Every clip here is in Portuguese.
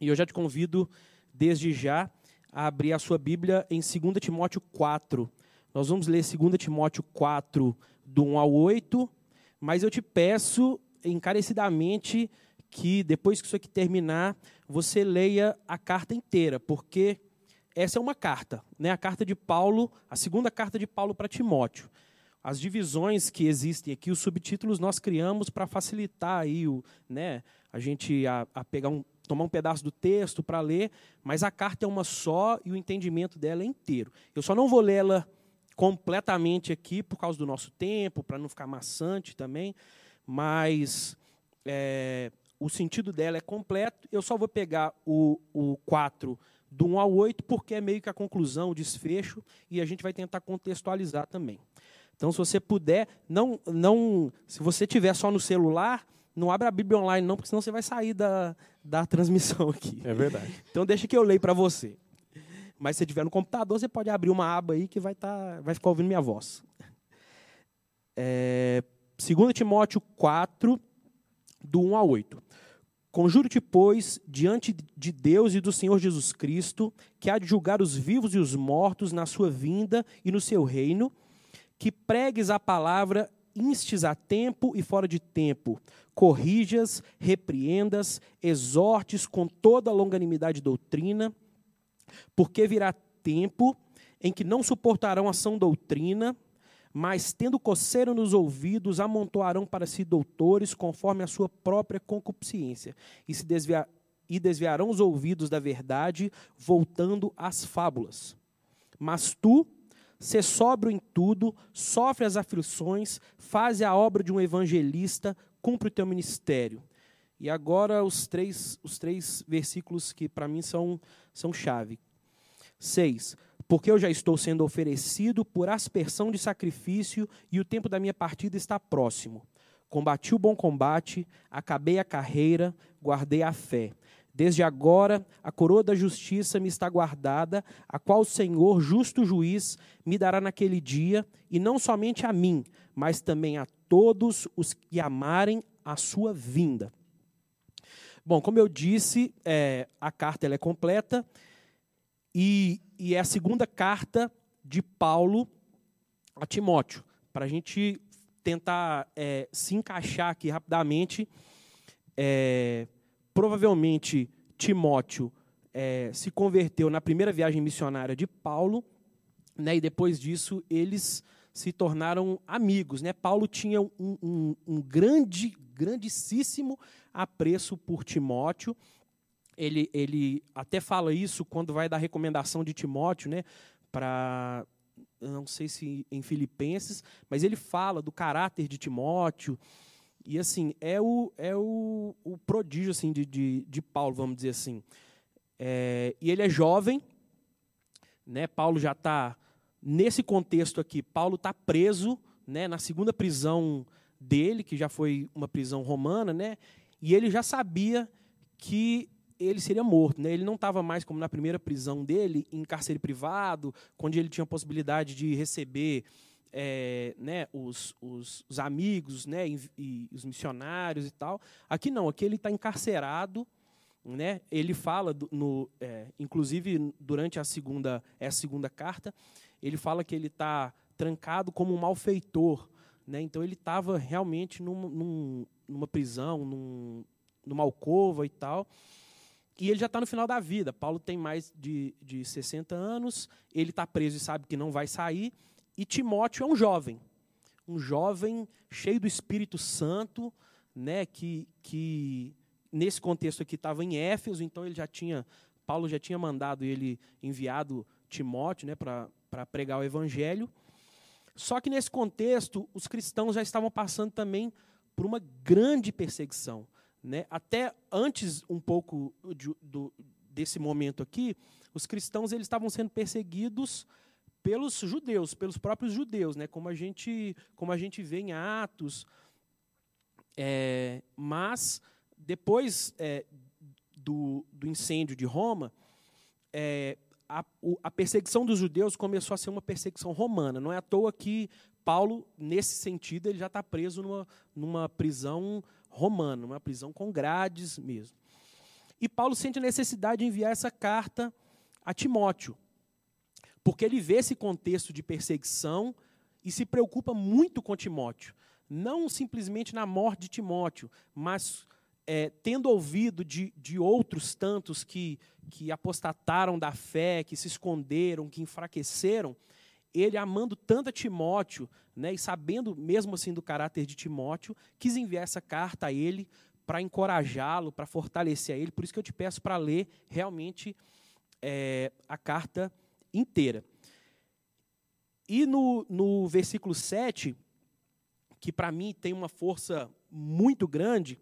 E eu já te convido, desde já, a abrir a sua Bíblia em 2 Timóteo 4. Nós vamos ler 2 Timóteo 4, do 1 ao 8, mas eu te peço encarecidamente que, depois que isso aqui terminar, você leia a carta inteira, porque essa é uma carta, né? a carta de Paulo, a segunda carta de Paulo para Timóteo. As divisões que existem aqui, os subtítulos nós criamos para facilitar aí o, né, a gente a, a pegar um, tomar um pedaço do texto para ler, mas a carta é uma só e o entendimento dela é inteiro. Eu só não vou lê-la completamente aqui por causa do nosso tempo, para não ficar maçante também, mas é, o sentido dela é completo. Eu só vou pegar o, o 4 do 1 ao 8, porque é meio que a conclusão, o desfecho, e a gente vai tentar contextualizar também. Então, se você puder, não, não, se você tiver só no celular, não abra a Bíblia online não, porque senão você vai sair da, da transmissão aqui. É verdade. Então deixa que eu leio para você. Mas se tiver no computador, você pode abrir uma aba aí que vai, tá, vai ficar ouvindo minha voz. É, 2 Timóteo 4, do 1 a 8. Conjuro-te, pois, diante de Deus e do Senhor Jesus Cristo, que há de julgar os vivos e os mortos na sua vinda e no seu reino, que pregues a palavra instes a tempo e fora de tempo, corrijas, repreendas, exortes com toda a longanimidade e doutrina, porque virá tempo em que não suportarão a sã doutrina, mas tendo coceira nos ouvidos, amontoarão para si doutores conforme a sua própria concupiscência, e se desviar, e desviarão os ouvidos da verdade, voltando às fábulas. Mas tu, Sê sóbrio em tudo, sofre as aflições, faz a obra de um evangelista, cumpre o teu ministério. E agora os três, os três versículos que para mim são, são chave. 6. Porque eu já estou sendo oferecido por aspersão de sacrifício e o tempo da minha partida está próximo. Combati o bom combate, acabei a carreira, guardei a fé. Desde agora a coroa da justiça me está guardada, a qual o Senhor, justo juiz, me dará naquele dia, e não somente a mim, mas também a todos os que amarem a sua vinda. Bom, como eu disse, é, a carta é completa e, e, é a segunda carta de Paulo a Timóteo. Para a gente tentar é, se encaixar aqui rapidamente, é, provavelmente Timóteo é, se converteu na primeira viagem missionária de Paulo, né, e depois disso eles se tornaram amigos. Né? Paulo tinha um, um, um grande, grandíssimo apreço por Timóteo. Ele, ele até fala isso quando vai dar recomendação de Timóteo né, para não sei se em Filipenses, mas ele fala do caráter de Timóteo, e assim, é o, é o, o prodígio assim, de, de, de Paulo, vamos dizer assim. É, e ele é jovem, né? Paulo já está, nesse contexto aqui, Paulo está preso né, na segunda prisão dele, que já foi uma prisão romana, né? E ele já sabia que ele seria morto. Né? Ele não estava mais, como na primeira prisão dele, em cárcere privado, onde ele tinha a possibilidade de receber é, né, os, os, os, amigos né, e, e, os missionários e tal. Aqui não, aqui ele está encarcerado. Né? Ele fala, do, no, é, inclusive durante a segunda, é a segunda carta, ele fala que ele está trancado como um malfeitor. Né? Então ele estava realmente num, num, numa prisão, num, numa alcova e tal. E ele já está no final da vida. Paulo tem mais de, de 60 anos, ele está preso e sabe que não vai sair. E Timóteo é um jovem, um jovem cheio do Espírito Santo, né, que, que nesse contexto aqui estava em Éfeso, então ele já tinha, Paulo já tinha mandado ele enviado Timóteo né, para pregar o evangelho. Só que nesse contexto, os cristãos já estavam passando também por uma grande perseguição. Né? Até antes um pouco de, do, desse momento aqui, os cristãos eles estavam sendo perseguidos pelos judeus, pelos próprios judeus, né? como, a gente, como a gente vê em Atos. É, mas, depois é, do, do incêndio de Roma, é, a, a, perseguição dos judeus começou a ser uma perseguição romana. Não é à toa que Paulo, nesse sentido, ele já está preso numa, numa prisão romana, uma prisão com grades mesmo. E Paulo sente a necessidade de enviar essa carta a Timóteo, porque ele vê esse contexto de perseguição e se preocupa muito com Timóteo. Não simplesmente na morte de Timóteo, mas é, tendo ouvido de, de outros tantos que, que apostataram da fé, que se esconderam, que enfraqueceram, ele, amando tanto a Timóteo, né, e sabendo mesmo assim do caráter de Timóteo, quis enviar essa carta a ele para encorajá-lo, para fortalecer a ele. Por isso que eu te peço para ler realmente é, a carta inteira. E no, no versículo 7, que para mim tem uma força muito grande,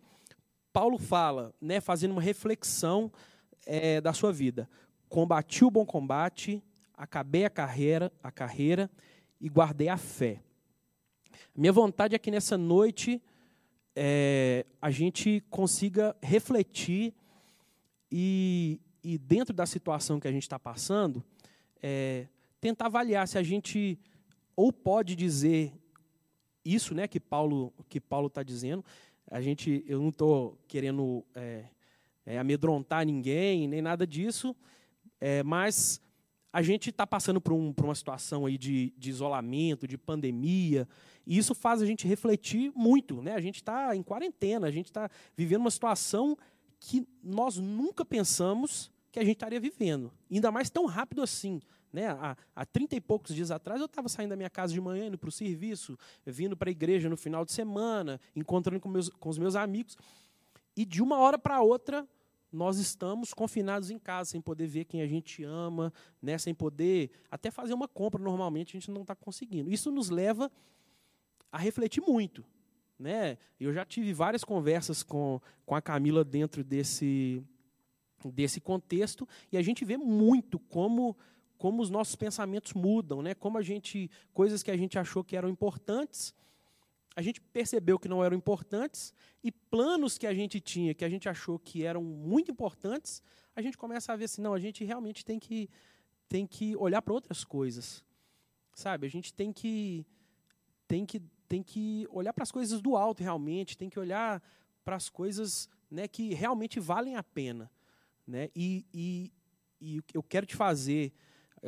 Paulo fala, né, fazendo uma reflexão é, da sua vida. Combati o bom combate, acabei a carreira, a carreira e guardei a fé. Minha vontade é que nessa noite é, a gente consiga refletir e, e, dentro da situação que a gente está passando, é, tentar avaliar se a gente ou pode dizer isso, né, que Paulo que Paulo está dizendo. A gente, eu não estou querendo é, é, amedrontar ninguém nem nada disso, é, mas a gente está passando por, um, por, uma situação aí de, de, isolamento, de pandemia, e isso faz a gente refletir muito. Né? A gente está em quarentena, a gente está vivendo uma situação que nós nunca pensamos que a gente estaria vivendo, ainda mais tão rápido assim. Né? Há, há 30 e poucos dias atrás, eu estava saindo da minha casa de manhã, indo para o serviço, vindo para a igreja no final de semana, encontrando com, meus, com os meus amigos, e de uma hora para outra, nós estamos confinados em casa, sem poder ver quem a gente ama, né, sem poder até fazer uma compra normalmente, a gente não está conseguindo. Isso nos leva a refletir muito. Né? Eu já tive várias conversas com, com a Camila dentro desse, desse contexto, e a gente vê muito como, como os nossos pensamentos mudam, né? como a gente, coisas que a gente achou que eram importantes, a gente percebeu que não eram importantes e planos que a gente tinha, que a gente achou que eram muito importantes, a gente começa a ver assim, não, a gente realmente tem que tem que olhar para outras coisas. Sabe? A gente tem que tem que tem que olhar para as coisas do alto realmente, tem que olhar para as coisas, né, que realmente valem a pena, né? E, e, e eu quero te fazer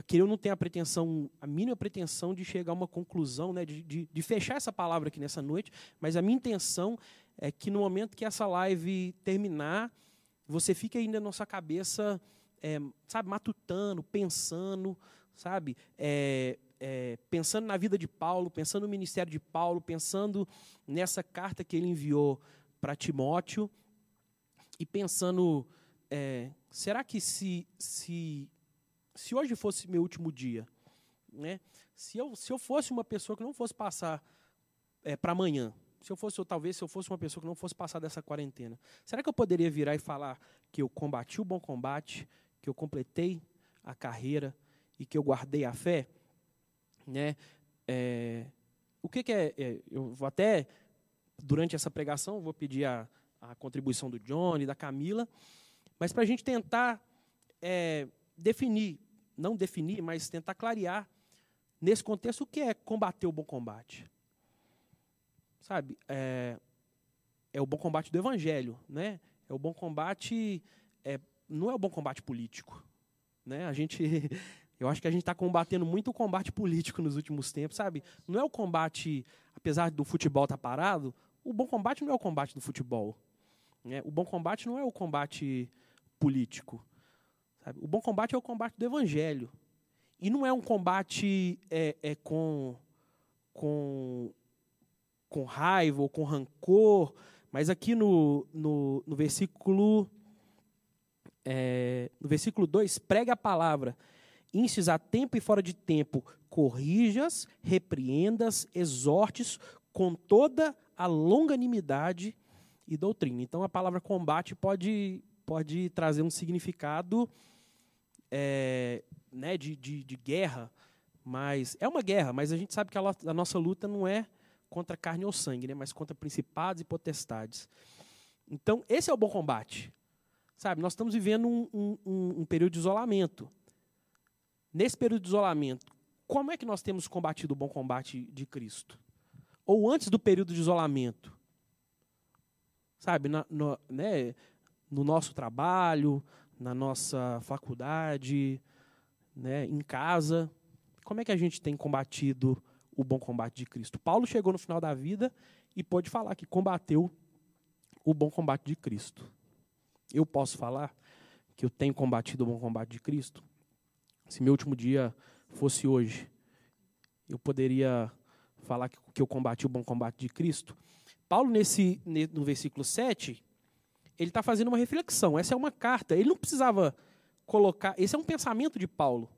que eu não tenho a pretensão, a mínima pretensão de chegar a uma conclusão, né, de, de, de, fechar essa palavra aqui nessa noite, mas a minha intenção é que no momento que essa live terminar, você fique ainda na nossa cabeça, é, sabe, matutando, pensando, sabe, é, é, pensando na vida de Paulo, pensando no ministério de Paulo, pensando nessa carta que ele enviou para Timóteo e pensando, será que se, se se hoje fosse meu último dia, né? Se eu, se eu fosse uma pessoa que não fosse passar é, para amanhã, se eu fosse, ou talvez se eu fosse uma pessoa que não fosse passar dessa quarentena, será que eu poderia virar e falar que eu combati o bom combate, que eu completei a carreira e que eu guardei a fé? Né? É, o que, que é, é, Eu vou até, durante essa pregação, vou pedir a, a contribuição do Johnny, da Camila, mas para a gente tentar é, definir, não definir, mas tentar clarear nesse contexto o que é combater o bom combate. Sabe, é, é o bom combate do evangelho, né? É o bom combate, é, não é o bom combate político, né? A gente, eu acho que a gente está combatendo muito o combate político nos últimos tempos, sabe? Não é o combate, apesar do futebol estar tá parado, o bom combate não é o combate do futebol. Né? O bom combate não é o combate político. Sabe? O bom combate é o combate do evangelho. E não é um combate é, é com, com, com raiva ou com rancor, mas aqui no, no, no versículo é, no versículo 2, prega a palavra, instes a tempo e fora de tempo, corrijas, repreendas, exortes com toda a longanimidade e doutrina. Então a palavra combate pode, pode trazer um significado é, né, de, de, de, guerra, mas é uma guerra, mas a gente sabe que a, a, nossa luta não é contra carne ou sangue, né, mas contra principados e potestades. Então, esse é o bom combate. Sabe, nós estamos vivendo um, um, um, período de isolamento. Nesse período de isolamento, como é que nós temos combatido o bom combate de Cristo? Ou antes do período de isolamento? Sabe, na, no, né, no nosso trabalho, na nossa faculdade, né, em casa. Como é que a gente tem combatido o bom combate de Cristo? Paulo chegou no final da vida e pôde falar que combateu o bom combate de Cristo. Eu posso falar que eu tenho combatido o bom combate de Cristo? Se meu último dia fosse hoje, eu poderia falar que eu combati o bom combate de Cristo? Paulo, nesse, no versículo 7, ele está fazendo uma reflexão. Essa é uma carta. Ele não precisava colocar. Esse é um pensamento de Paulo.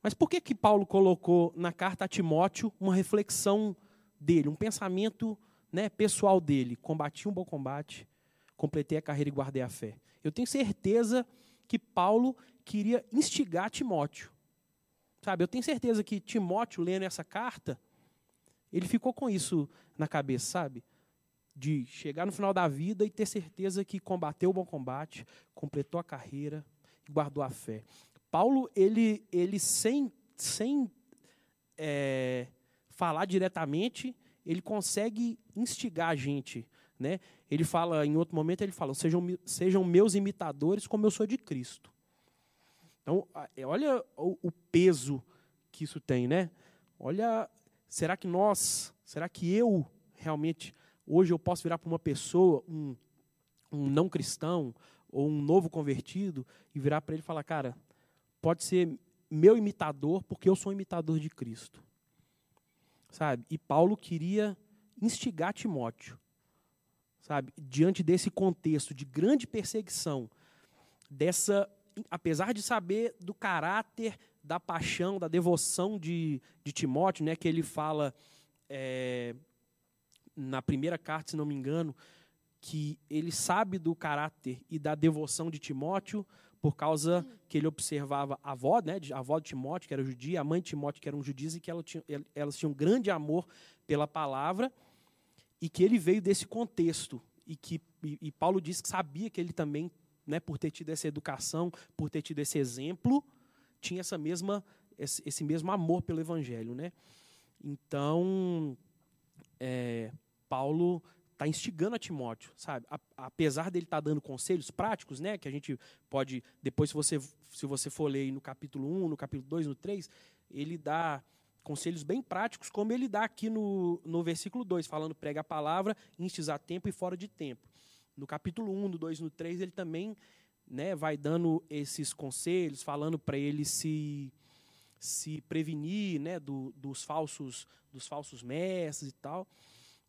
Mas por que, que Paulo colocou na carta a Timóteo uma reflexão dele, um pensamento né, pessoal dele? Combati um bom combate, completei a carreira e guardei a fé. Eu tenho certeza que Paulo queria instigar Timóteo. Sabe, eu tenho certeza que Timóteo, lendo essa carta, ele ficou com isso na cabeça, sabe? De chegar no final da vida e ter certeza que combateu o bom combate, completou a carreira e guardou a fé. Paulo, ele, ele sem, sem é, falar diretamente, ele consegue instigar a gente. Né? Ele fala, em outro momento, ele fala: sejam, sejam meus imitadores como eu sou de Cristo. Então, é, olha o, o peso que isso tem, né? Olha Será que nós, será que eu realmente, hoje eu posso virar para uma pessoa, um, um não cristão, ou um novo convertido, e virar para ele e falar, cara, pode ser meu imitador, porque eu sou um imitador de Cristo. Sabe? E Paulo queria instigar Timóteo, sabe? Diante desse contexto de grande perseguição, dessa, apesar de saber do caráter da paixão, da devoção de, de Timóteo, né, que ele fala é, na primeira carta, se não me engano, que ele sabe do caráter e da devoção de Timóteo por causa que ele observava a avó, né, a avó de Timóteo, que era judia, a mãe de Timóteo, que era um judiz, e que ela tinha, elas tinham um grande amor pela palavra, e que ele veio desse contexto, e que e, e Paulo disse que sabia que ele também, né, por ter tido essa educação, por ter tido esse exemplo, tinha essa mesma, esse, esse mesmo amor pelo Evangelho. Né? Então, é, Paulo está instigando a Timóteo, sabe? Apesar dele estar tá dando conselhos práticos, né? Que a gente pode, depois, se você, se você for ler no capítulo 1, no capítulo 2, no 3, ele dá conselhos bem práticos, como ele dá aqui no, no versículo 2, falando prega a palavra, instes a tempo e fora de tempo. No capítulo 1, no 2 no 3, ele também né, vai dando esses conselhos, falando para ele se se prevenir, né, do, dos falsos dos falsos mestres e tal,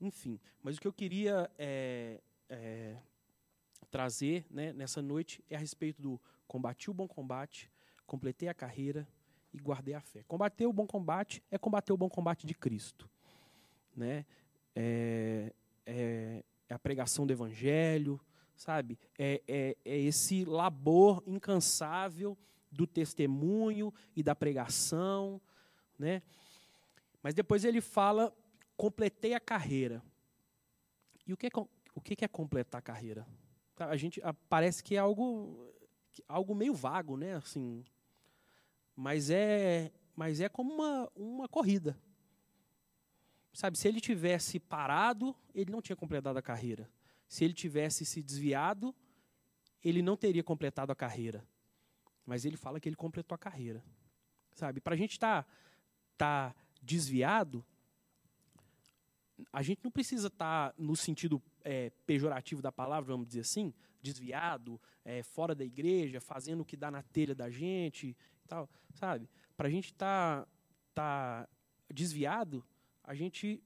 enfim. Mas o que eu queria é, é, trazer, né, nessa noite é a respeito do combati o bom combate, completei a carreira e guardei a fé. Combater o bom combate é combater o bom combate de Cristo, né? É, é, é a pregação do Evangelho, sabe? É, é, é esse labor incansável do testemunho e da pregação, né? Mas depois ele fala, completei a carreira. E o que é, o que é completar a carreira? A gente parece que é algo, algo meio vago, né? Assim, mas é, mas é como uma, uma corrida. Sabe, se ele tivesse parado, ele não tinha completado a carreira. Se ele tivesse se desviado, ele não teria completado a carreira. Mas ele fala que ele completou a carreira. Sabe? Para a gente estar tá, tá desviado, a gente não precisa estar tá no sentido é, pejorativo da palavra, vamos dizer assim, desviado, é, fora da igreja, fazendo o que dá na telha da gente, tal, sabe? Para a gente estar tá, tá desviado, a gente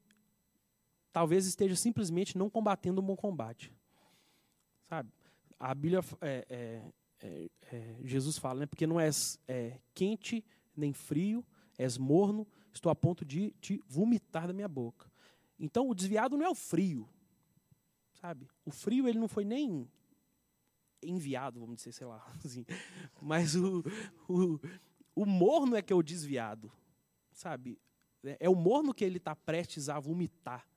talvez esteja simplesmente não combatendo um bom combate. Sabe? A Bíblia, é, é, é, é, Jesus fala, né? Porque não és é, quente nem frio, és morno, estou a ponto de te vomitar da minha boca. Então, o desviado não é o frio, sabe? O frio ele não foi nem enviado, vamos dizer, sei lá, assim. Mas o, o, o morno é que é o desviado, sabe? É o morno que ele está prestes a vomitar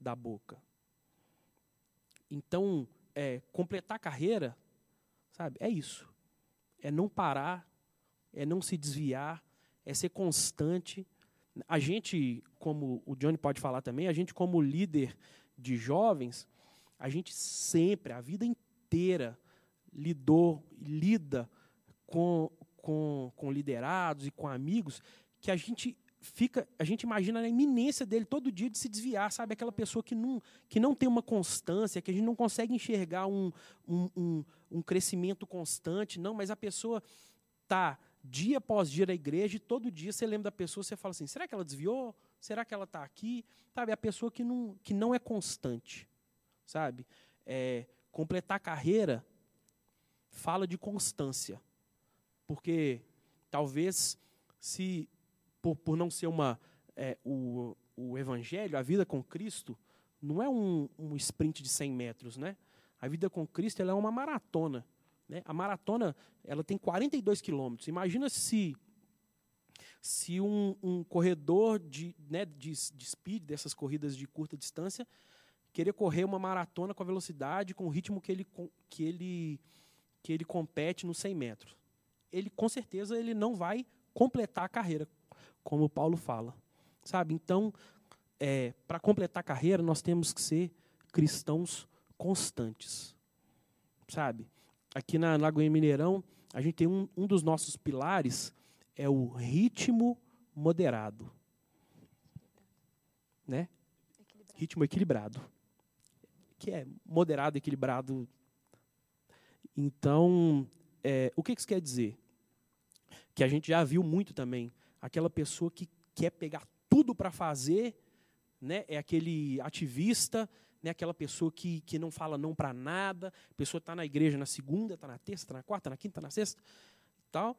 da boca. Então, é, completar a carreira, sabe, é isso. É não parar, é não se desviar, é ser constante. A gente, como o Johnny pode falar também, a gente como líder de jovens, a gente sempre, a vida inteira lidou, lida com, com, com liderados e com amigos, que a gente fica, a gente imagina a iminência dele todo dia de se desviar, sabe? Aquela pessoa que não, que não tem uma constância, que a gente não consegue enxergar um, um, um, um crescimento constante, não, mas a pessoa está dia após dia na igreja e todo dia você lembra da pessoa, você fala assim, será que ela desviou? Será que ela está aqui? Sabe, a pessoa que não, que não é constante, sabe? É, completar carreira fala de constância, porque talvez se por, por não ser uma é, o, o evangelho, a vida com Cristo não é um, um sprint de 100 metros, né? A vida com Cristo ela é uma maratona. Né? A maratona ela tem 42 quilômetros. Imagina se se um, um corredor de, né, de, de speed, dessas corridas de curta distância, querer correr uma maratona com a velocidade, com o ritmo que ele, que ele, que ele compete nos 100 metros. Ele, com certeza, ele não vai completar a carreira, como Paulo fala. Sabe? Então, é, para completar a carreira, nós temos que ser cristãos constantes. Sabe? Aqui na Lagoinha Mineirão, a gente tem um, um dos nossos pilares, é o ritmo moderado. Né? Equilibrado. Ritmo equilibrado. Que é moderado, equilibrado. Então, é, o que isso quer dizer? Que a gente já viu muito também. Aquela pessoa que quer pegar tudo para fazer, né? é aquele ativista, né? aquela pessoa que, que não fala não para nada, a pessoa está na igreja na segunda, está na terça, está na quarta, está na quinta, está na sexta, tal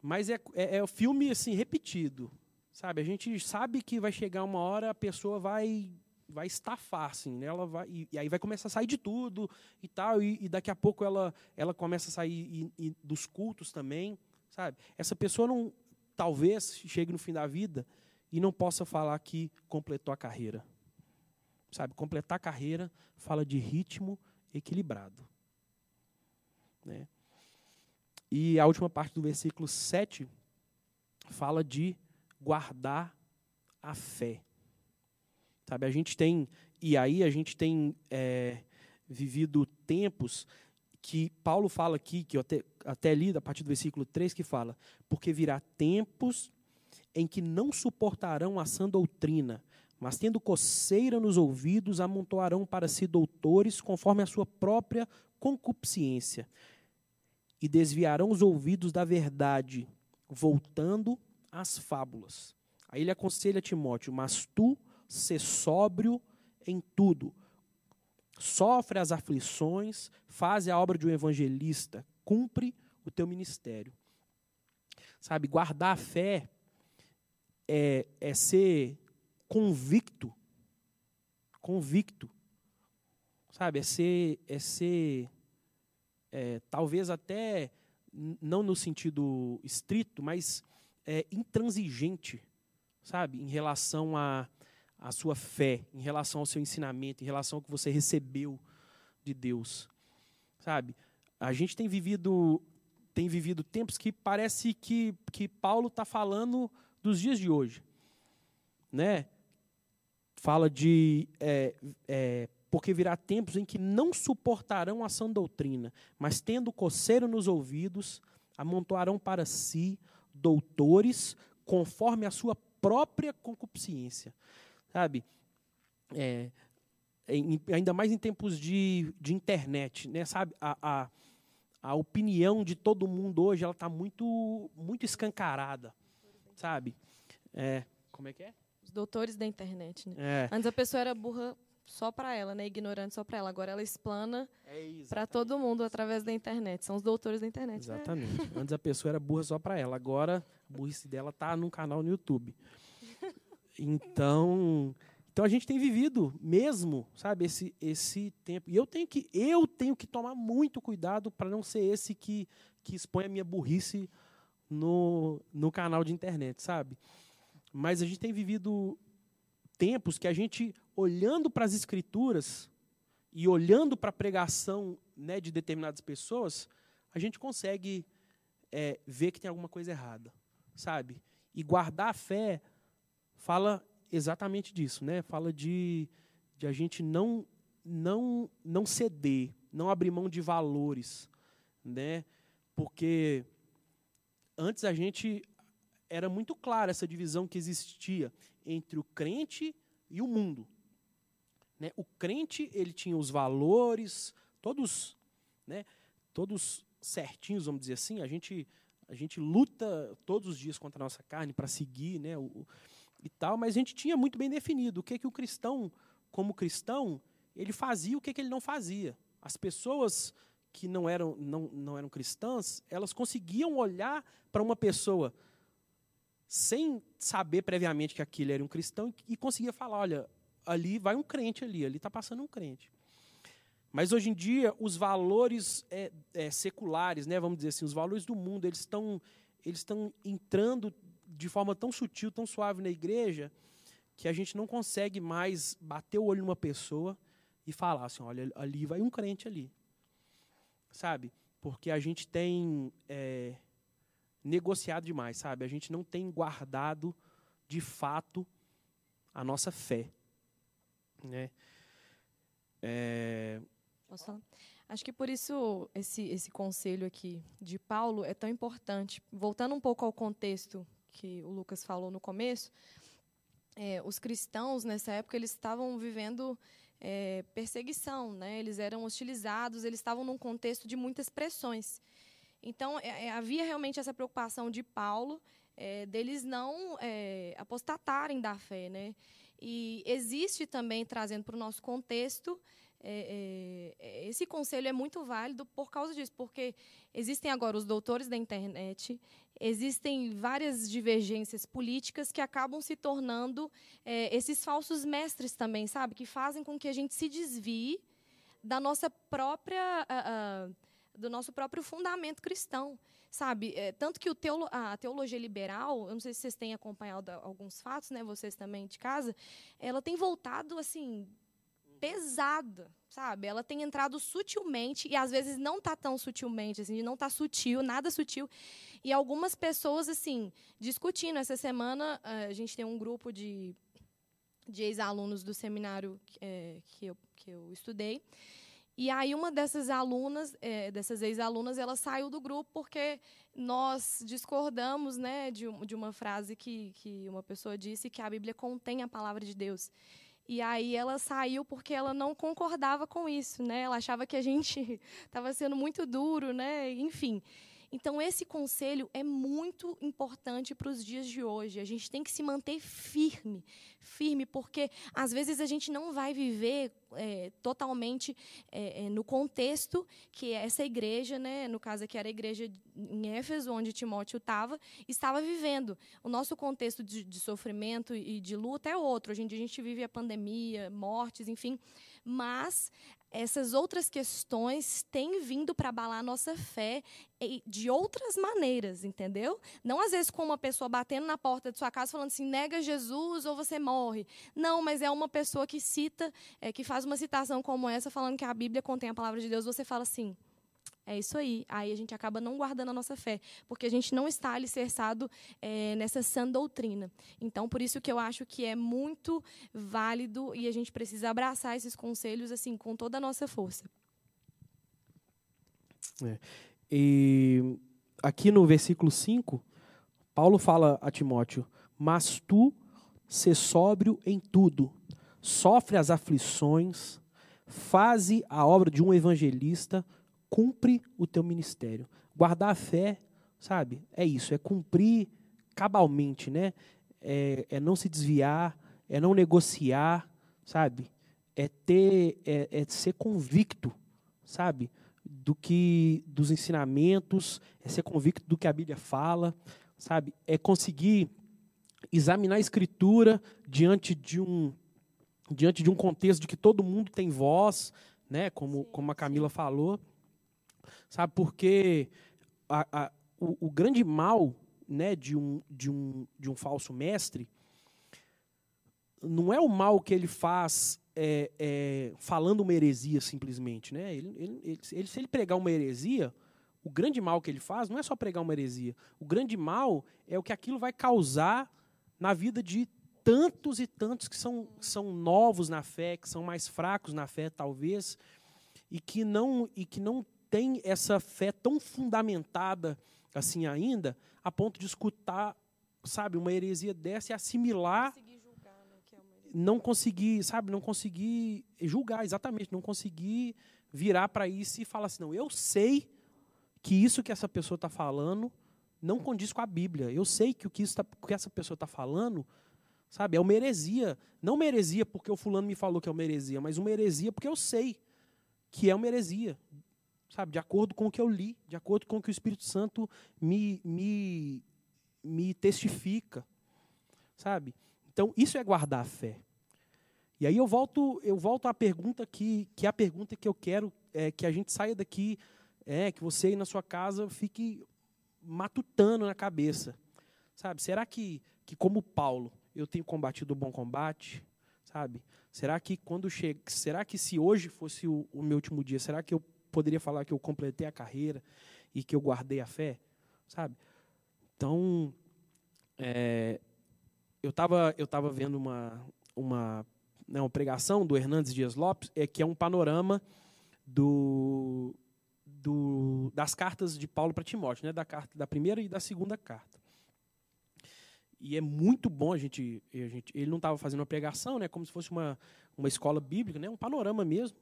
mas é, é, é o filme assim repetido, sabe? A gente sabe que vai chegar uma hora a pessoa vai vai estafar, assim, né? ela vai e, e, aí vai começar a sair de tudo e tal e, e daqui a pouco ela ela começa a sair e, dos cultos também, sabe? Essa pessoa não talvez chegue no fim da vida e não possa falar que completou a carreira, sabe? Completar a carreira fala de ritmo equilibrado, né? E a última parte do versículo 7 fala de guardar a fé. Sabe, a gente tem, e aí a gente tem é, vivido tempos que Paulo fala aqui, que eu até, até li a partir do versículo 3, que fala: Porque virá tempos em que não suportarão a sã doutrina, mas tendo coceira nos ouvidos, amontoarão para si doutores conforme a sua própria concupiscência e desviarão os ouvidos da verdade, voltando às fábulas. Aí ele aconselha Timóteo: Mas tu, se sóbrio em tudo, sofre as aflições, faz a obra de um evangelista, cumpre o teu ministério. Sabe, guardar a fé é, é ser convicto, convicto, sabe, é ser, é ser é, talvez até não no sentido estrito, mas é, intransigente, sabe, em relação à a, a sua fé, em relação ao seu ensinamento, em relação ao que você recebeu de Deus, sabe? A gente tem vivido tem vivido tempos que parece que, que Paulo está falando dos dias de hoje, né? Fala de é, é, porque virá tempos em que não suportarão a sã doutrina, mas tendo coceiro nos ouvidos, amontoarão para si doutores conforme a sua própria concupiscência. Sabe? É, em, ainda mais em tempos de, de internet, né? Sabe? A, a, a opinião de todo mundo hoje ela está muito, muito escancarada. Sabe? É, como é que é? Os doutores da internet, né? É. Antes a pessoa era burra só para ela, né? Ignorante só para ela. Agora ela explana é para todo mundo através da internet. São os doutores da internet. Né? Exatamente. Né? Antes a pessoa era burra só para ela. Agora a burrice dela tá num canal no YouTube. Então, então a gente tem vivido mesmo, sabe, esse esse tempo. E eu tenho que eu tenho que tomar muito cuidado para não ser esse que que expõe a minha burrice no, no canal de internet, sabe? Mas a gente tem vivido tempos que a gente, olhando para as escrituras e olhando para a pregação né, de determinadas pessoas, a gente consegue é, ver que tem alguma coisa errada, sabe? E guardar a fé fala exatamente disso, né? Fala de, de a gente não não não ceder, não abrir mão de valores, né? Porque antes a gente era muito clara essa divisão que existia entre o crente e o mundo. Né? O crente ele tinha os valores todos, né? Todos certinhos, vamos dizer assim. A gente a gente luta todos os dias contra a nossa carne para seguir, né? O, e tal, mas a gente tinha muito bem definido o que que o cristão, como cristão, ele fazia o que que ele não fazia. As pessoas que não eram não, não eram cristãs, elas conseguiam olhar para uma pessoa sem saber previamente que aquilo era um cristão e conseguia falar, olha, ali vai um crente ali, ali está passando um crente. Mas hoje em dia os valores é, é, seculares, né, vamos dizer assim, os valores do mundo, eles estão eles estão entrando de forma tão sutil, tão suave na igreja, que a gente não consegue mais bater o olho numa pessoa e falar assim, olha, ali vai um crente ali. Sabe? Porque a gente tem é, negociado demais, sabe? A gente não tem guardado de fato a nossa fé. Né? É... Posso falar? Acho que por isso esse, esse conselho aqui de Paulo é tão importante. Voltando um pouco ao contexto que o Lucas falou no começo, é, os cristãos nessa época eles estavam vivendo é, perseguição, né? Eles eram hostilizados, eles estavam num contexto de muitas pressões. Então é, é havia realmente essa preocupação de Paulo é, deles não é, apostatarem da fé, né? E existe também trazendo para o nosso contexto é, é, esse conselho é muito válido por causa disso, porque existem agora os doutores da internet, existem várias divergências políticas que acabam se tornando é, esses falsos mestres também, sabe? Que fazem com que a gente se desvie da nossa própria. Uh, uh, do nosso próprio fundamento cristão, sabe? É, tanto que o teolo, a teologia liberal, eu não sei se vocês têm acompanhado alguns fatos, né? Vocês também de casa, ela tem voltado assim pesada, sabe? Ela tem entrado sutilmente e às vezes não tá tão sutilmente, assim, não tá sutil, nada sutil. E algumas pessoas assim discutindo essa semana, a gente tem um grupo de de ex-alunos do seminário é, que, eu, que eu estudei. E aí uma dessas alunas, é, dessas ex-alunas, ela saiu do grupo porque nós discordamos né, de, de uma frase que, que uma pessoa disse que a Bíblia contém a palavra de Deus. E aí ela saiu porque ela não concordava com isso, né? Ela achava que a gente estava sendo muito duro, né? Enfim. Então, esse conselho é muito importante para os dias de hoje. A gente tem que se manter firme, firme, porque às vezes a gente não vai viver é, totalmente é, é no contexto que essa igreja, né, no caso aqui era a igreja em Éfeso, onde Timóteo estava, estava vivendo. O nosso contexto de, de sofrimento e de luta é outro. Hoje em dia a gente vive a pandemia, mortes, enfim. Mas essas outras questões têm vindo para abalar a nossa fé de outras maneiras, entendeu? Não às vezes com uma pessoa batendo na porta de sua casa falando assim, nega Jesus ou você morre. Não, mas é uma pessoa que cita, é, que faz uma citação como essa, falando que a Bíblia contém a palavra de Deus, você fala assim, é isso aí. Aí a gente acaba não guardando a nossa fé, porque a gente não está alicerçado é, nessa sã doutrina. Então, por isso que eu acho que é muito válido e a gente precisa abraçar esses conselhos assim com toda a nossa força. É. E aqui no versículo 5, Paulo fala a Timóteo: Mas tu se sóbrio em tudo, sofre as aflições, faze a obra de um evangelista, cumpre o teu ministério. Guardar a fé, sabe? É isso, é cumprir cabalmente, né? É, é não se desviar, é não negociar, sabe? É ter, é, é ser convicto, sabe? Do que, dos ensinamentos, é ser convicto do que a Bíblia fala, sabe? É conseguir examinar a Escritura diante de um diante de um contexto de que todo mundo tem voz, né? Como como a Camila falou, Sabe, porque a, a, o, o, grande mal né, de, um, de, um, de um falso mestre não é o mal que ele faz é, é, falando uma heresia simplesmente. Né? Ele, ele, ele, se ele pregar uma heresia, o grande mal que ele faz não é só pregar uma heresia. O grande mal é o que aquilo vai causar na vida de tantos e tantos que são, são novos na fé, que são mais fracos na fé, talvez, e que não e que não tem essa fé tão fundamentada assim ainda, a ponto de escutar, sabe, uma heresia dessa e assimilar, julgar, né, que é não conseguir, sabe, não conseguir julgar, exatamente, não conseguir virar para isso e falar assim, não, eu sei que isso que essa pessoa está falando não condiz com a Bíblia. Eu sei que o que, isso tá- que essa pessoa está falando, sabe, é uma heresia. Não uma heresia porque o fulano me falou que é uma heresia, mas uma heresia porque eu sei que é uma heresia. Sabe, de acordo com o que eu li, de acordo com o que o Espírito Santo me, me, me testifica. Sabe? Então, isso é guardar a fé. E aí eu volto, eu volto à pergunta que, que é a pergunta que eu quero é, que a gente saia daqui, é, que você aí na sua casa fique matutando na cabeça. Sabe? Será que, que como Paulo, eu tenho combatido o bom combate? Sabe? Será que quando chega, será que se hoje fosse o, o meu último dia, será que eu poderia falar que eu completei a carreira e que eu guardei a fé? Sabe? Então, é, eu estava eu tava vendo uma, uma, né, uma pregação do Hernandes Dias Lopes, é, que é um panorama do, do, das cartas de Paulo para Timóteo, né, da, carta, da primeira e da segunda carta. E é muito bom a gente. A gente ele não estava fazendo uma pregação, né, como se fosse uma, uma escola bíblica, né, um panorama mesmo.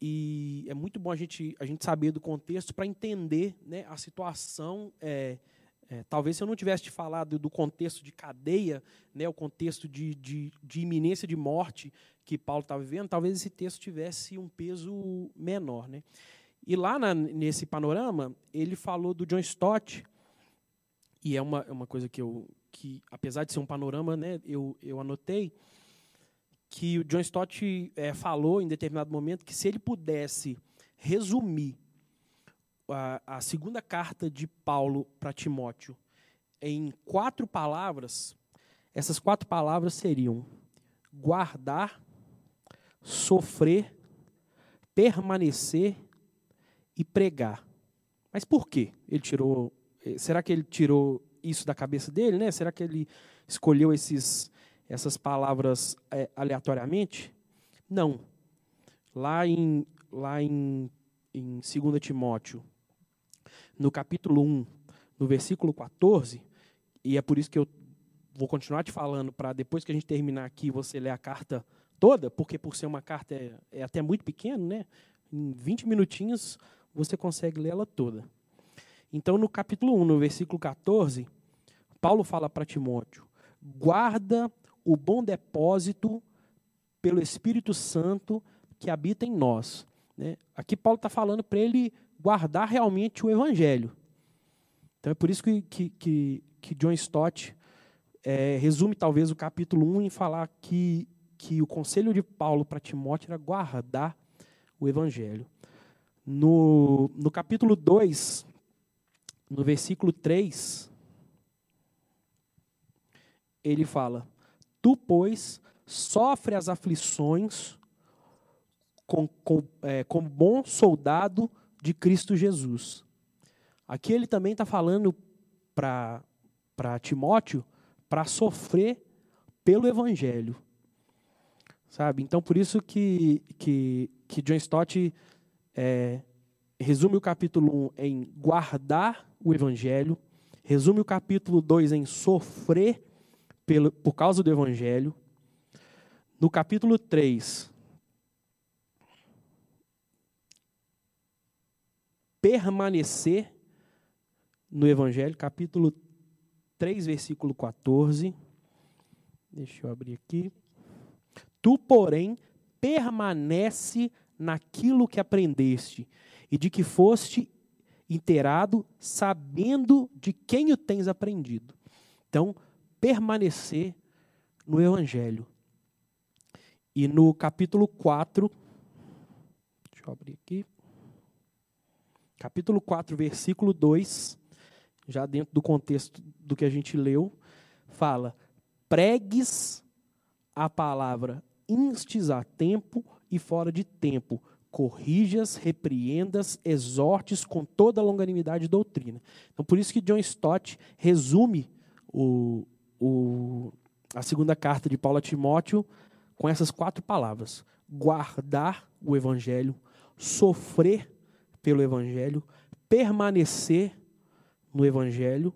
E é muito bom a gente, a gente saber do contexto para entender né, a situação. É, é, talvez se eu não tivesse te falado do contexto de cadeia, né, o contexto de, de, de iminência de morte que Paulo estava vivendo, talvez esse texto tivesse um peso menor. Né? E lá na, nesse panorama, ele falou do John Stott, e é uma, é uma coisa que eu, que apesar de ser um panorama, né, eu, eu anotei, que o John Stott é, falou em determinado momento que se ele pudesse resumir a, a segunda carta de Paulo para Timóteo em quatro palavras, essas quatro palavras seriam guardar, sofrer, permanecer e pregar. Mas por quê? Ele tirou. Será que ele tirou isso da cabeça dele, né? Será que ele escolheu esses essas palavras é, aleatoriamente? Não. Lá em, lá em, em 2 Timóteo, no capítulo 1, no versículo 14, e é por isso que eu vou continuar te falando, para depois que a gente terminar aqui, você ler a carta toda, porque por ser uma carta é, é até muito pequena, né? Em 20 minutinhos você consegue ler ela toda. Então, no capítulo 1, no versículo 14, Paulo fala para Timóteo: guarda o bom depósito pelo Espírito Santo que habita em nós. Né? Aqui Paulo está falando para ele guardar realmente o Evangelho. Então é por isso que, que, que, que John Stott é, resume talvez o capítulo 1 em falar que, que o conselho de Paulo para Timóteo era guardar o Evangelho. No, no capítulo 2, no versículo 3, ele fala: Tu, pois, sofre as aflições com, com, é, como bom soldado de Cristo Jesus. Aqui ele também está falando para Timóteo para sofrer pelo Evangelho. Sabe? Então, por isso que, que, que John Stott é, resume o capítulo 1 em guardar o Evangelho, resume o capítulo 2 em sofrer pelo, por causa do Evangelho. No capítulo 3, permanecer no Evangelho, capítulo 3, versículo 14. Deixa eu abrir aqui. Tu, porém, permanece naquilo que aprendeste e de que foste inteirado, sabendo de quem o tens aprendido. Então, permanecer no Evangelho. E no capítulo 4, deixa eu abrir aqui. Capítulo 4, versículo 2, já dentro do contexto do que a gente leu, fala: pregues a palavra instes a tempo e fora de tempo, corrijas, repreendas, exortes com toda a longanimidade e doutrina. Então, por isso que John Stott resume o, o, a segunda carta de Paulo a Timóteo com essas quatro palavras: guardar o evangelho, sofrer pelo Evangelho, permanecer no Evangelho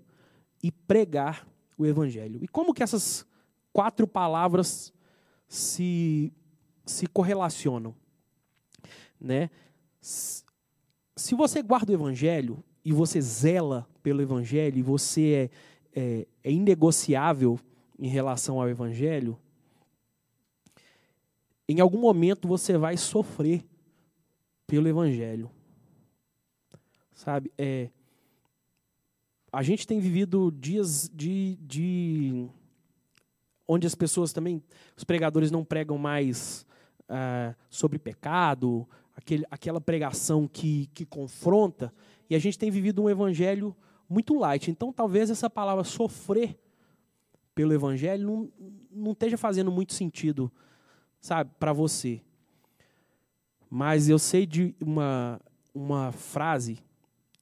e pregar o Evangelho. E como que essas quatro palavras se, se correlacionam? Né? Se você guarda o Evangelho e você zela pelo Evangelho e você é, é, é inegociável em relação ao Evangelho, em algum momento você vai sofrer pelo Evangelho. Sabe? É, a gente tem vivido dias de, de. onde as pessoas também. Os pregadores não pregam mais uh, sobre pecado, aquele, aquela pregação que, que confronta, e a gente tem vivido um evangelho muito light. Então, talvez essa palavra sofrer pelo evangelho não, não esteja fazendo muito sentido, sabe, para você. Mas eu sei de uma, uma frase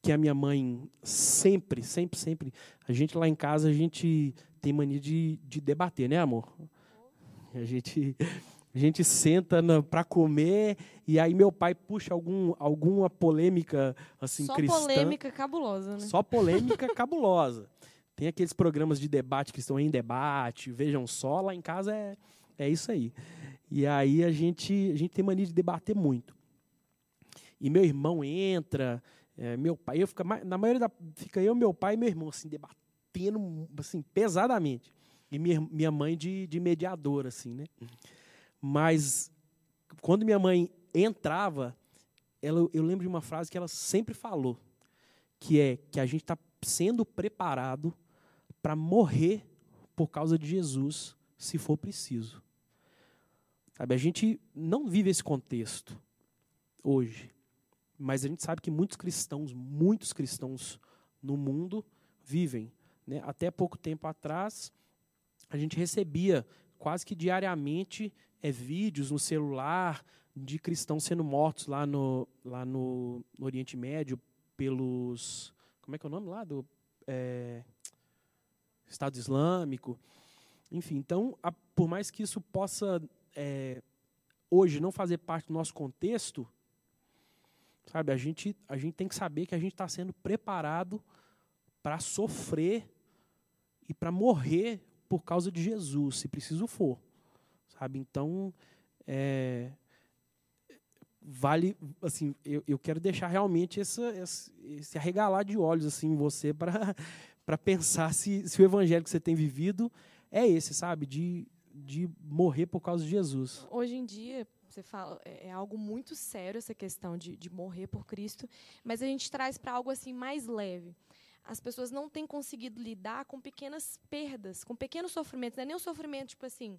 que a minha mãe sempre, sempre, sempre. A gente lá em casa, a gente tem mania de, de debater, né, amor? A gente, a gente senta para comer e aí meu pai puxa algum, alguma polêmica assim Só cristã. Só polêmica cabulosa, né? Só polêmica cabulosa. Tem aqueles programas de debate que estão em debate, vejam só, lá em casa é, é isso aí. E aí a gente, a gente tem mania de debater muito. E meu irmão entra, é, meu pai, eu fica, na maioria da, fica eu, meu pai e meu irmão, assim, debatendo, assim, pesadamente. E minha, minha mãe de, de mediadora, assim, né? Mas, quando minha mãe entrava, ela, eu lembro de uma frase que ela sempre falou, que é que a gente está sendo preparado para morrer por causa de Jesus, se for preciso. Sabe, a gente não vive esse contexto hoje, mas a gente sabe que muitos cristãos, muitos cristãos no mundo vivem. Né? Até pouco tempo atrás, a gente recebia quase que diariamente é, vídeos no celular de cristãos sendo mortos lá no, lá no, Oriente Médio pelos. Como é que é o nome lá? Do é, Estado Islâmico. Enfim, então, a, por mais que isso possa é, hoje não fazer parte do nosso contexto, sabe, a gente, a gente tem que saber que a gente está sendo preparado para sofrer e para morrer por causa de Jesus, se preciso for. Sabe? Então, é, vale, assim, eu, eu quero deixar realmente essa, esse, esse arregalar de olhos assim, em você para pensar se, se o evangelho que você tem vivido é esse, sabe? De, de morrer por causa de Jesus. Hoje em dia, você fala, é, é algo muito sério essa questão de, de morrer por Cristo, mas a gente traz para algo assim mais leve. As pessoas não têm conseguido lidar com pequenas perdas, com pequenos sofrimentos. Não é nem um sofrimento tipo assim,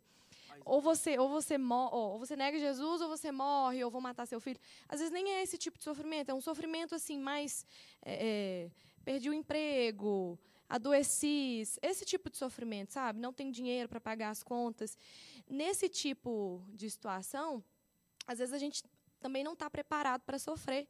ou você ou você ou você nega Jesus ou você morre ou vou matar seu filho. Às vezes nem é esse tipo de sofrimento. É um sofrimento assim mais é, é, perdi o emprego, adoeci, esse tipo de sofrimento, sabe? Não tem dinheiro para pagar as contas. Nesse tipo de situação, às vezes a gente também não está preparado para sofrer.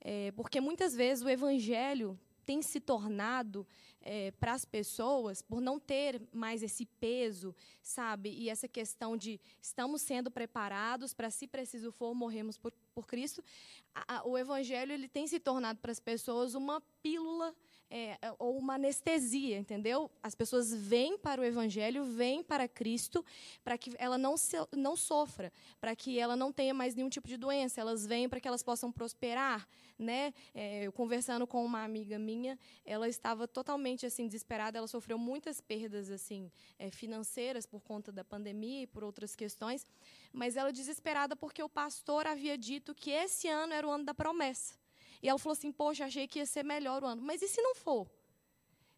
É, porque muitas vezes o evangelho tem se tornado é, para as pessoas, por não ter mais esse peso, sabe? E essa questão de estamos sendo preparados para, se preciso for, morremos por, por Cristo. A, a, o Evangelho ele tem se tornado para as pessoas uma pílula é, é, ou uma anestesia, entendeu? As pessoas vêm para o Evangelho, vêm para Cristo, para que ela não, se, não sofra, para que ela não tenha mais nenhum tipo de doença. Elas vêm para que elas possam prosperar, né? É, eu conversando com uma amiga minha, ela estava totalmente assim desesperada. Ela sofreu muitas perdas assim é, financeiras por conta da pandemia e por outras questões, mas ela desesperada porque o pastor havia dito que esse ano era o ano da promessa. E ela falou assim: Poxa, achei que ia ser melhor o ano. Mas e se não for?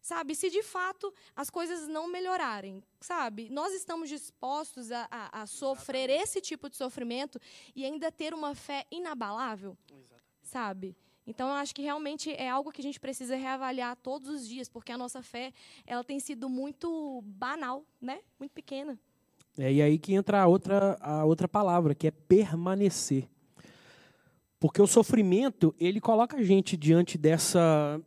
Sabe, se de fato as coisas não melhorarem, sabe? Nós estamos dispostos a, a, a sofrer esse tipo de sofrimento e ainda ter uma fé inabalável, Exatamente. sabe? Então, eu acho que realmente é algo que a gente precisa reavaliar todos os dias, porque a nossa fé ela tem sido muito banal, né? Muito pequena. É, e aí que entra a outra, a outra palavra, que é permanecer. Porque o sofrimento, ele coloca a gente diante dessa,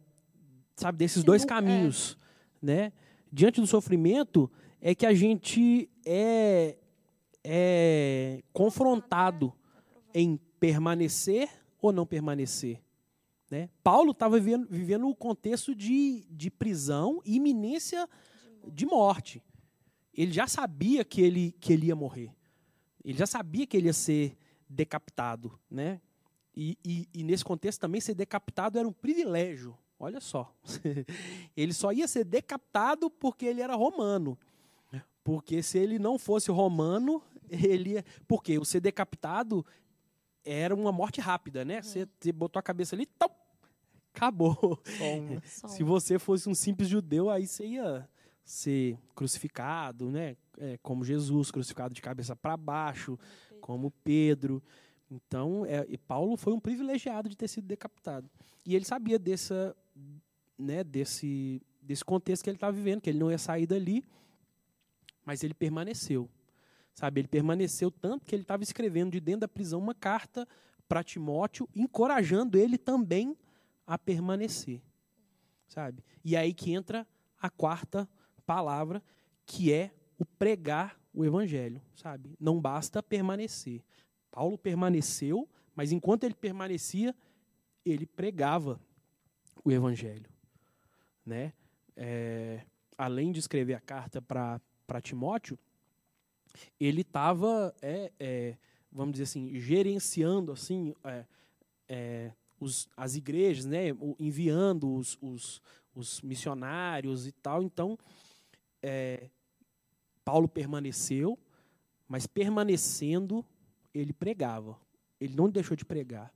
sabe, desses dois caminhos, é. né? Diante do sofrimento é que a gente é, é confrontado em permanecer ou não permanecer? Né? Paulo estava vivendo, vivendo o contexto de, de prisão e iminência de morte. Ele já sabia que ele, que ele ia morrer. Ele já sabia que ele ia ser decapitado. Né? E, e, e nesse contexto também ser decapitado era um privilégio. Olha só. ele só ia ser decapitado porque ele era romano. Porque se ele não fosse romano, ele ia. Porque o ser decapitado era uma morte rápida, né? Uhum. Você, você botou a cabeça ali, tão, acabou. se você fosse um simples judeu, aí você ia ser crucificado, né? É, como Jesus, crucificado de cabeça para baixo, como Pedro. Então, é, Paulo foi um privilegiado de ter sido decapitado. E ele sabia dessa, né, desse, desse contexto que ele estava vivendo, que ele não ia sair dali, mas ele permaneceu. Sabe, ele permaneceu tanto que ele estava escrevendo de dentro da prisão uma carta para Timóteo, encorajando ele também a permanecer. Sabe? E aí que entra a quarta palavra, que é o pregar o evangelho, sabe? Não basta permanecer. Paulo permaneceu, mas enquanto ele permanecia, ele pregava o evangelho, né? É, além de escrever a carta para Timóteo, ele estava, é, é, vamos dizer assim, gerenciando assim é, é, os, as igrejas, né? enviando os, os, os missionários e tal. Então, é, Paulo permaneceu, mas permanecendo, ele pregava. Ele não deixou de pregar.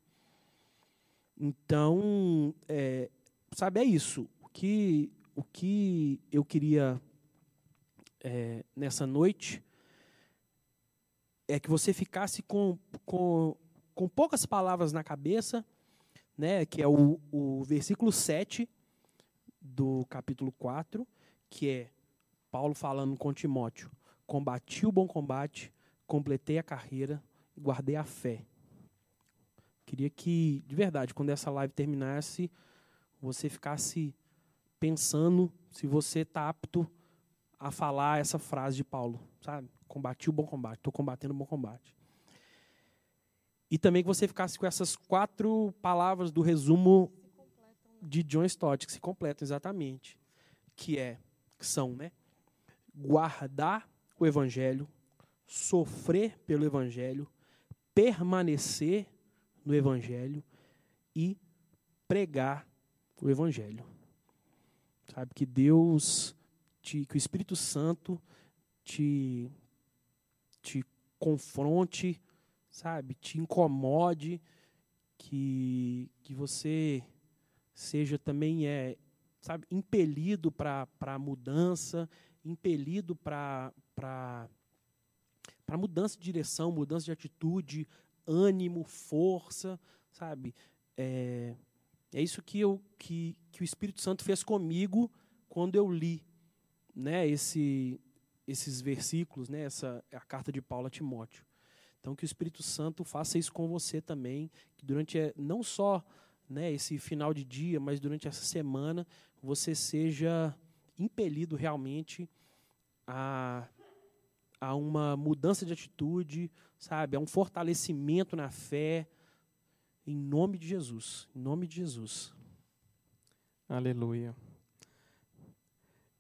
Então, é, sabe, é isso. O que, o que eu queria é, nessa noite é que você ficasse com, com, com poucas palavras na cabeça, né, que é o, o versículo 7 do capítulo 4, que é Paulo falando com Timóteo: Combati o bom combate, completei a carreira guardei a fé. Queria que, de verdade, quando essa live terminasse, você ficasse pensando se você está apto a falar essa frase de Paulo, sabe? Combati o bom combate, estou combatendo o bom combate. E também que você ficasse com essas quatro palavras do resumo de John Stott, que se completam exatamente, que é, que são, né? guardar o evangelho, sofrer pelo evangelho, permanecer no evangelho e pregar o evangelho. Sabe que Deus te, que o Espírito Santo te te confronte, sabe, te incomode, que que você seja também é, sabe, impelido para a mudança, impelido para para mudança de direção, mudança de atitude, ânimo, força, sabe? É, é isso que, eu, que, que o Espírito Santo fez comigo quando eu li né, esse, esses versículos, né, essa a carta de Paulo a Timóteo. Então que o Espírito Santo faça isso com você também, que durante é, não só né, esse final de dia, mas durante essa semana você seja impelido realmente a, a uma mudança de atitude, sabe, a um fortalecimento na fé, em nome de Jesus, em nome de Jesus. Aleluia.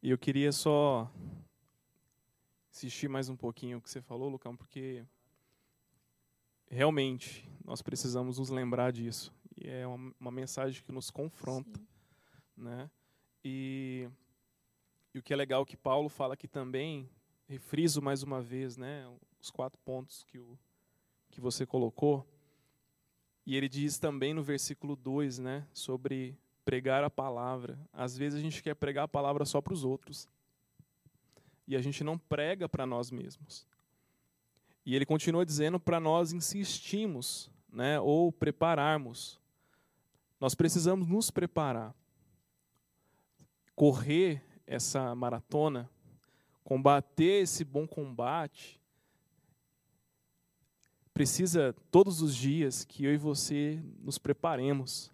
E eu queria só insistir mais um pouquinho o que você falou, Lucão, porque realmente nós precisamos nos lembrar disso. E é uma, uma mensagem que nos confronta, Sim. né? E e o que é legal que Paulo fala aqui também, refriso mais uma vez, né, os quatro pontos que, o, que você colocou. E ele diz também no versículo 2, né, sobre pregar a palavra. Às vezes a gente quer pregar a palavra só para os outros. E a gente não prega para nós mesmos. E ele continua dizendo para nós insistirmos, né, ou prepararmos. Nós precisamos nos preparar. Correr essa maratona, combater esse bom combate, precisa todos os dias que eu e você nos preparemos.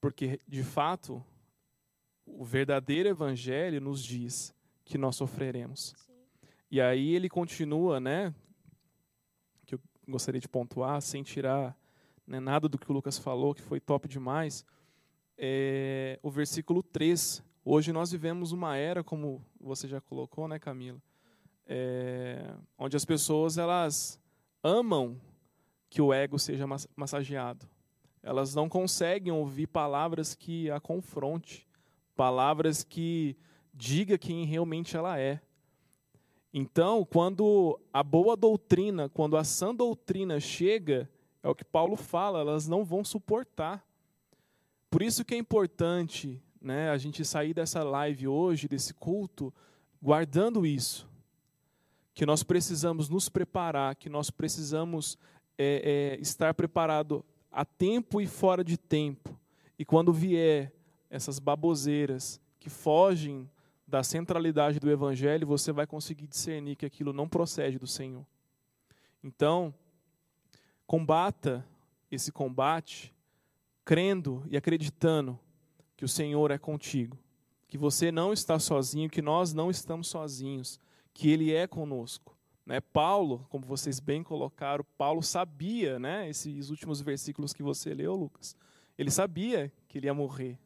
Porque, de fato, o verdadeiro evangelho nos diz que nós sofreremos. Sim. E aí ele continua, né, que eu gostaria de pontuar, sem tirar né, nada do que o Lucas falou, que foi top demais, é o versículo 3. Hoje nós vivemos uma era, como você já colocou, né, Camila? É, onde as pessoas elas amam que o ego seja massageado. Elas não conseguem ouvir palavras que a confronte, palavras que diga quem realmente ela é. Então, quando a boa doutrina, quando a sã doutrina chega, é o que Paulo fala, elas não vão suportar. Por isso que é importante né, a gente sair dessa live hoje, desse culto, guardando isso. Que nós precisamos nos preparar, que nós precisamos é, é, estar preparado a tempo e fora de tempo. E quando vier essas baboseiras que fogem da centralidade do Evangelho, você vai conseguir discernir que aquilo não procede do Senhor. Então, Combata esse combate crendo e acreditando que o Senhor é contigo, que você não está sozinho, que nós não estamos sozinhos, que Ele é conosco. Né? Paulo, como vocês bem colocaram, Paulo sabia, né, esses últimos versículos que você leu, Lucas, ele sabia que ele ia morrer.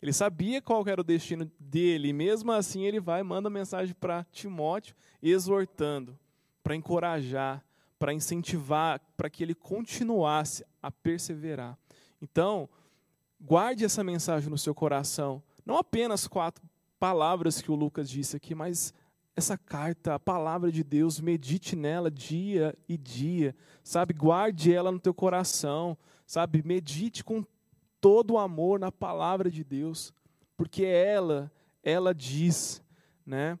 Ele sabia qual era o destino dele, e mesmo assim ele vai e manda mensagem para Timóteo, exortando, para encorajar, para incentivar, para que ele continuasse a perseverar. Então, guarde essa mensagem no seu coração. Não apenas quatro palavras que o Lucas disse aqui, mas essa carta, a palavra de Deus, medite nela dia e dia, sabe? Guarde ela no teu coração, sabe? Medite com todo o amor na palavra de Deus, porque ela, ela diz, né,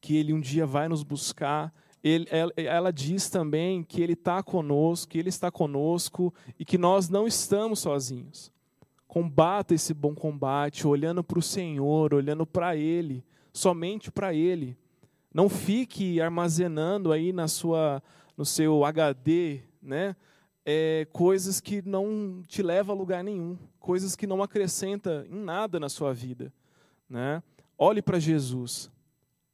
que ele um dia vai nos buscar, ele, ela, ela diz também que Ele está conosco, que Ele está conosco e que nós não estamos sozinhos. Combata esse bom combate, olhando para o Senhor, olhando para Ele, somente para Ele. Não fique armazenando aí na sua, no seu HD, né, é, coisas que não te levam a lugar nenhum, coisas que não acrescentam em nada na sua vida, né? Olhe para Jesus.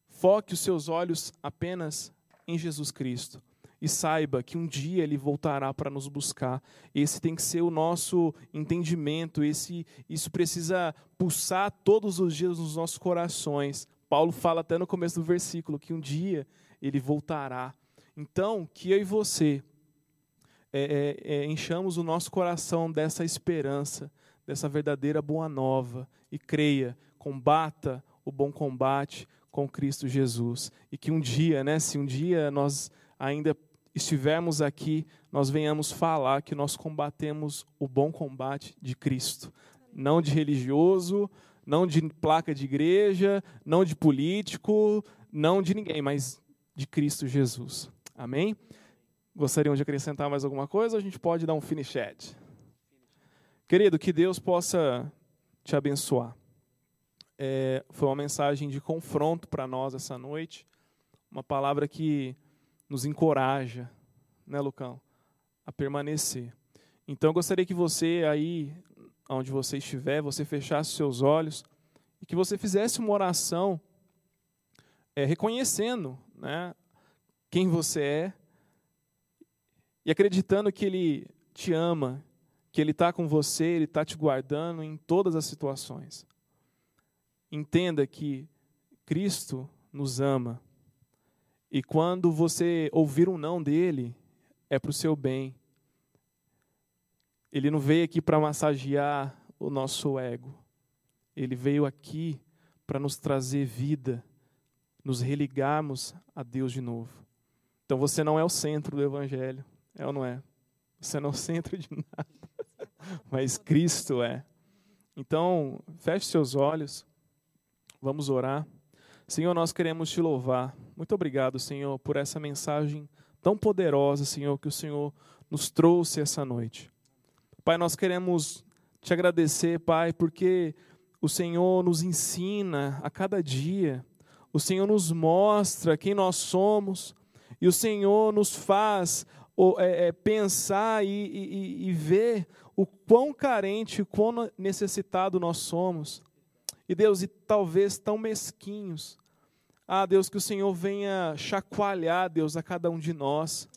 Foque os seus olhos apenas em Jesus Cristo. E saiba que um dia ele voltará para nos buscar. Esse tem que ser o nosso entendimento, esse isso precisa pulsar todos os dias nos nossos corações. Paulo fala até no começo do versículo que um dia ele voltará. Então, que eu e você é, é, é, enchamos o nosso coração dessa esperança, dessa verdadeira boa nova e creia, combata o bom combate, com Cristo Jesus. E que um dia, né, se um dia nós ainda estivermos aqui, nós venhamos falar que nós combatemos o bom combate de Cristo. Não de religioso, não de placa de igreja, não de político, não de ninguém, mas de Cristo Jesus. Amém? Gostariam de acrescentar mais alguma coisa? A gente pode dar um finish Querido, que Deus possa te abençoar é, foi uma mensagem de confronto para nós essa noite, uma palavra que nos encoraja, né, Lucão, a permanecer. Então, eu gostaria que você aí, onde você estiver, você fechasse seus olhos e que você fizesse uma oração é, reconhecendo, né, quem você é e acreditando que Ele te ama, que Ele está com você, Ele está te guardando em todas as situações entenda que Cristo nos ama. E quando você ouvir um não dele, é para o seu bem. Ele não veio aqui para massagear o nosso ego. Ele veio aqui para nos trazer vida, nos religarmos a Deus de novo. Então você não é o centro do Evangelho, é ou não é? Você não é o centro de nada, mas Cristo é. Então, feche seus olhos. Vamos orar. Senhor, nós queremos te louvar. Muito obrigado, Senhor, por essa mensagem tão poderosa, Senhor, que o Senhor nos trouxe essa noite. Pai, nós queremos te agradecer, Pai, porque o Senhor nos ensina a cada dia, o Senhor nos mostra quem nós somos, e o Senhor nos faz é, é, pensar e, e, e ver o quão carente, o quão necessitado nós somos. E Deus, e talvez tão mesquinhos. Ah, Deus, que o Senhor venha chacoalhar, Deus, a cada um de nós.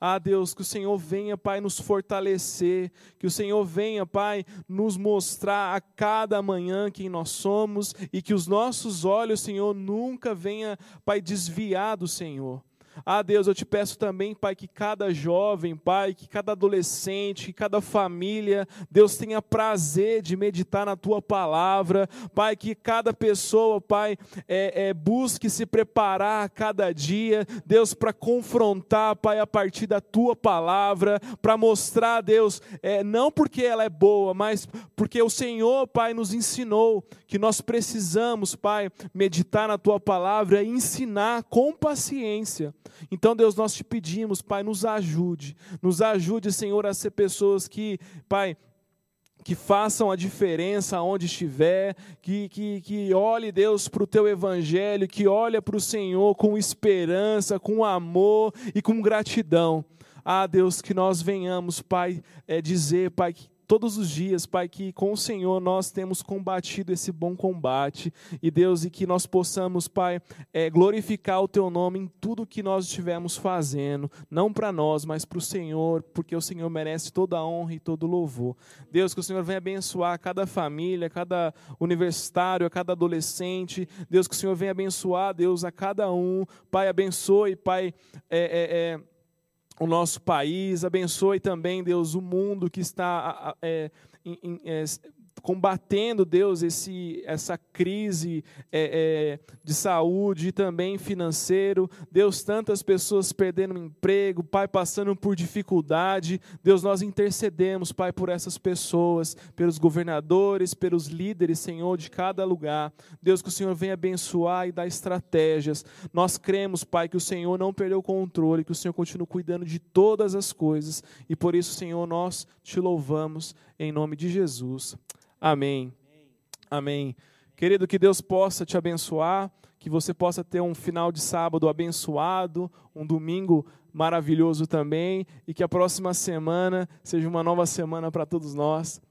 Ah, Deus, que o Senhor venha, Pai, nos fortalecer, que o Senhor venha, Pai, nos mostrar a cada manhã quem nós somos e que os nossos olhos, Senhor, nunca venha, Pai, desviar do Senhor. Ah, Deus, eu te peço também, Pai, que cada jovem, Pai, que cada adolescente, que cada família, Deus tenha prazer de meditar na tua palavra, Pai, que cada pessoa, Pai, é, é, busque se preparar a cada dia, Deus, para confrontar, Pai, a partir da tua palavra, para mostrar, Deus, é, não porque ela é boa, mas porque o Senhor, Pai, nos ensinou que nós precisamos, Pai, meditar na tua palavra e ensinar com paciência. Então, Deus, nós te pedimos, Pai, nos ajude, nos ajude, Senhor, a ser pessoas que, Pai, que façam a diferença onde estiver, que, que, que olhe, Deus, para o teu evangelho, que olhe para o Senhor com esperança, com amor e com gratidão. Ah, Deus, que nós venhamos, Pai, é, dizer, Pai, que todos os dias, Pai, que com o Senhor nós temos combatido esse bom combate, e Deus, e que nós possamos, Pai, é, glorificar o Teu nome em tudo que nós estivermos fazendo, não para nós, mas para o Senhor, porque o Senhor merece toda a honra e todo o louvor. Deus, que o Senhor venha abençoar cada família, cada universitário, a cada adolescente, Deus, que o Senhor venha abençoar, Deus, a cada um, Pai, abençoe, Pai, é, é, é o nosso país, abençoe também, Deus, o mundo que está é, é, combatendo, Deus, esse, essa crise é, é, de saúde e também financeiro. Deus, tantas pessoas perdendo emprego, Pai, passando por dificuldade. Deus, nós intercedemos, Pai, por essas pessoas, pelos governadores, pelos líderes, Senhor, de cada lugar. Deus, que o Senhor venha abençoar e dar estratégias. Nós cremos, Pai, que o Senhor não perdeu o controle, que o Senhor continua cuidando de todas as coisas. E por isso, Senhor, nós te louvamos em nome de Jesus. Amém. Amém. Querido, que Deus possa te abençoar, que você possa ter um final de sábado abençoado, um domingo maravilhoso também, e que a próxima semana seja uma nova semana para todos nós.